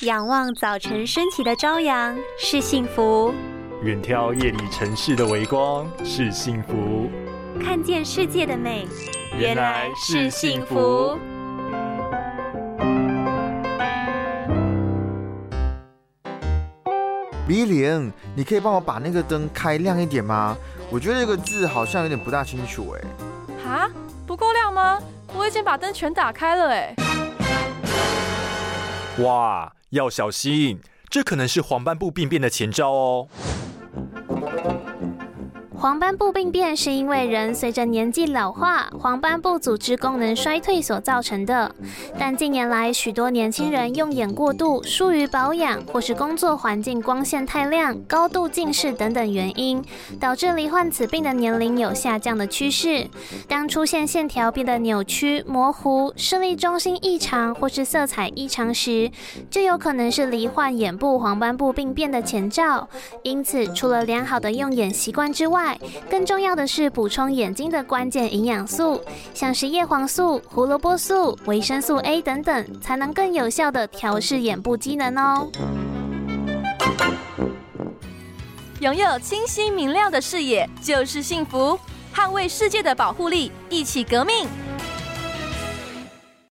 仰望早晨升起的朝阳是幸福，远眺夜里城市的微光是幸福，看见世界的美原来是幸福。李玲，你可以帮我把那个灯开亮一点吗？我觉得这个字好像有点不大清楚哎。哈，不够亮吗？我已经把灯全打开了哎。哇，要小心，这可能是黄斑部病变的前兆哦。黄斑部病变是因为人随着年纪老化，黄斑部组织功能衰退所造成的。但近年来，许多年轻人用眼过度、疏于保养，或是工作环境光线太亮、高度近视等等原因，导致罹患此病的年龄有下降的趋势。当出现线条变得扭曲、模糊、视力中心异常或是色彩异常时，就有可能是罹患眼部黄斑部病变的前兆。因此，除了良好的用眼习惯之外更重要的是补充眼睛的关键营养素，像是叶黄素、胡萝卜素、维生素 A 等等，才能更有效的调试眼部机能哦。拥有清晰明亮的视野就是幸福，捍卫世界的保护力，一起革命。